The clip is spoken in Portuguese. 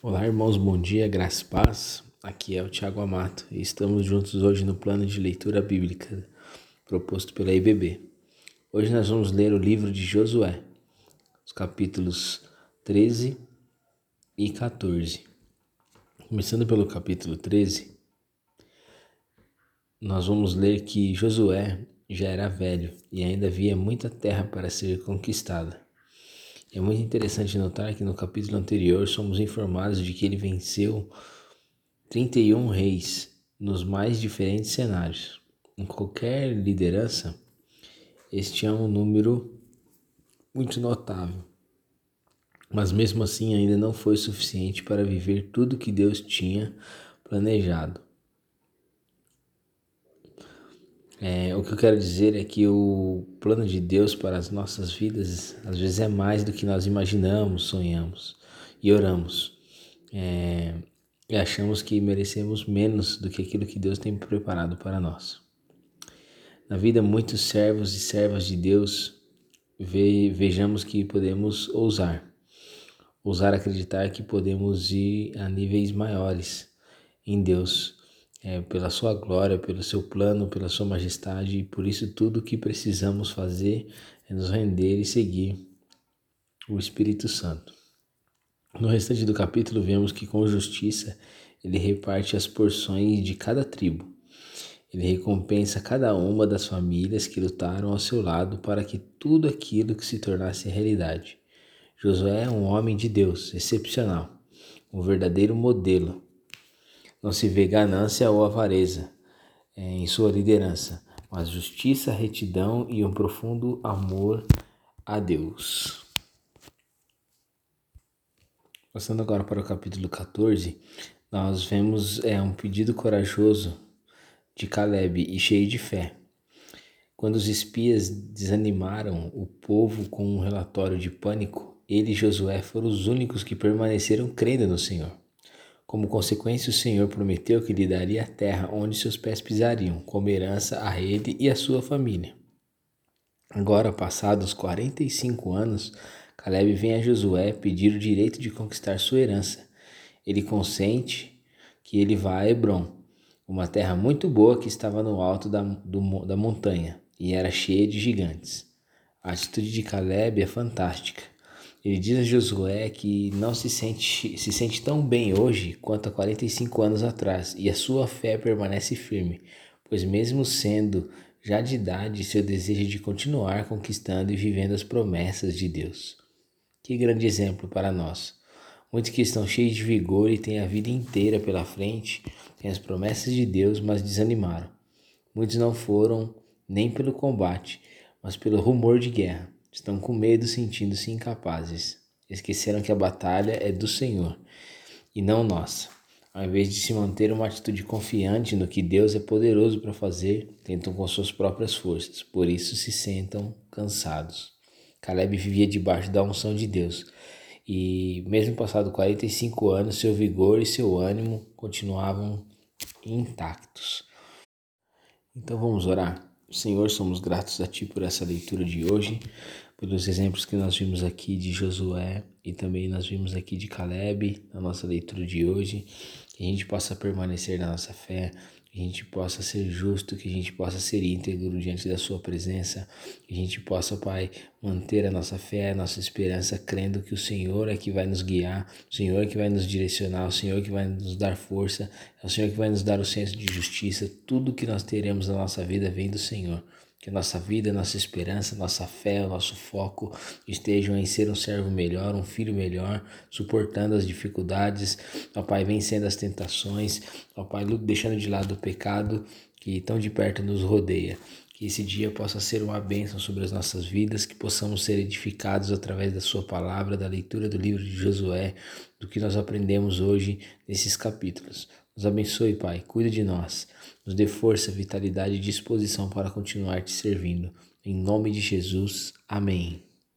Olá, irmãos, bom dia, graça e paz. Aqui é o Tiago Amato e estamos juntos hoje no plano de leitura bíblica proposto pela IBB. Hoje nós vamos ler o livro de Josué, os capítulos 13 e 14. Começando pelo capítulo 13, nós vamos ler que Josué já era velho e ainda havia muita terra para ser conquistada. É muito interessante notar que no capítulo anterior somos informados de que ele venceu 31 reis nos mais diferentes cenários. Em qualquer liderança, este é um número muito notável. Mas mesmo assim ainda não foi suficiente para viver tudo que Deus tinha planejado. É, o que eu quero dizer é que o plano de Deus para as nossas vidas às vezes é mais do que nós imaginamos, sonhamos e oramos. É, e achamos que merecemos menos do que aquilo que Deus tem preparado para nós. Na vida, muitos servos e servas de Deus ve, vejamos que podemos ousar, ousar acreditar que podemos ir a níveis maiores em Deus é, pela sua glória, pelo seu plano, pela sua majestade, e por isso tudo o que precisamos fazer é nos render e seguir o Espírito Santo. No restante do capítulo, vemos que com justiça ele reparte as porções de cada tribo. Ele recompensa cada uma das famílias que lutaram ao seu lado para que tudo aquilo que se tornasse realidade. Josué é um homem de Deus, excepcional, um verdadeiro modelo não se vê ganância ou avareza é, em sua liderança, mas justiça, retidão e um profundo amor a Deus. Passando agora para o capítulo 14, nós vemos é, um pedido corajoso de Caleb e cheio de fé. Quando os espias desanimaram o povo com um relatório de pânico, ele e Josué foram os únicos que permaneceram crendo no Senhor. Como consequência, o Senhor prometeu que lhe daria a terra onde seus pés pisariam, como herança a ele e a sua família. Agora, passados 45 anos, Caleb vem a Josué pedir o direito de conquistar sua herança. Ele consente que ele vá a Hebron, uma terra muito boa que estava no alto da, do, da montanha e era cheia de gigantes. A atitude de Caleb é fantástica. Ele diz a Josué que não se sente, se sente tão bem hoje quanto há 45 anos atrás, e a sua fé permanece firme, pois, mesmo sendo já de idade, seu desejo de continuar conquistando e vivendo as promessas de Deus. Que grande exemplo para nós! Muitos que estão cheios de vigor e têm a vida inteira pela frente, têm as promessas de Deus, mas desanimaram. Muitos não foram nem pelo combate, mas pelo rumor de guerra. Estão com medo, sentindo-se incapazes. Esqueceram que a batalha é do Senhor e não nossa. Ao invés de se manter uma atitude confiante no que Deus é poderoso para fazer, tentam com suas próprias forças, por isso se sentam cansados. Caleb vivia debaixo da unção de Deus e, mesmo passado 45 anos, seu vigor e seu ânimo continuavam intactos. Então vamos orar. Senhor, somos gratos a Ti por essa leitura de hoje, pelos exemplos que nós vimos aqui de Josué e também nós vimos aqui de Caleb na nossa leitura de hoje. Que a gente possa permanecer na nossa fé, que a gente possa ser justo, que a gente possa ser íntegro diante da Sua presença, que a gente possa, Pai, manter a nossa fé, a nossa esperança, crendo que o Senhor é que vai nos guiar, o Senhor é que vai nos direcionar, o Senhor é que vai nos dar força, é o Senhor que vai nos dar o senso de justiça. Tudo que nós teremos na nossa vida vem do Senhor. Que nossa vida, nossa esperança, nossa fé, o nosso foco estejam em ser um servo melhor, um filho melhor, suportando as dificuldades, ó Pai, vencendo as tentações, ó Pai, deixando de lado o pecado que tão de perto nos rodeia. Que esse dia possa ser uma bênção sobre as nossas vidas, que possamos ser edificados através da Sua palavra, da leitura do livro de Josué, do que nós aprendemos hoje nesses capítulos. Nos abençoe, Pai, cuide de nós, nos dê força, vitalidade e disposição para continuar te servindo. Em nome de Jesus, amém.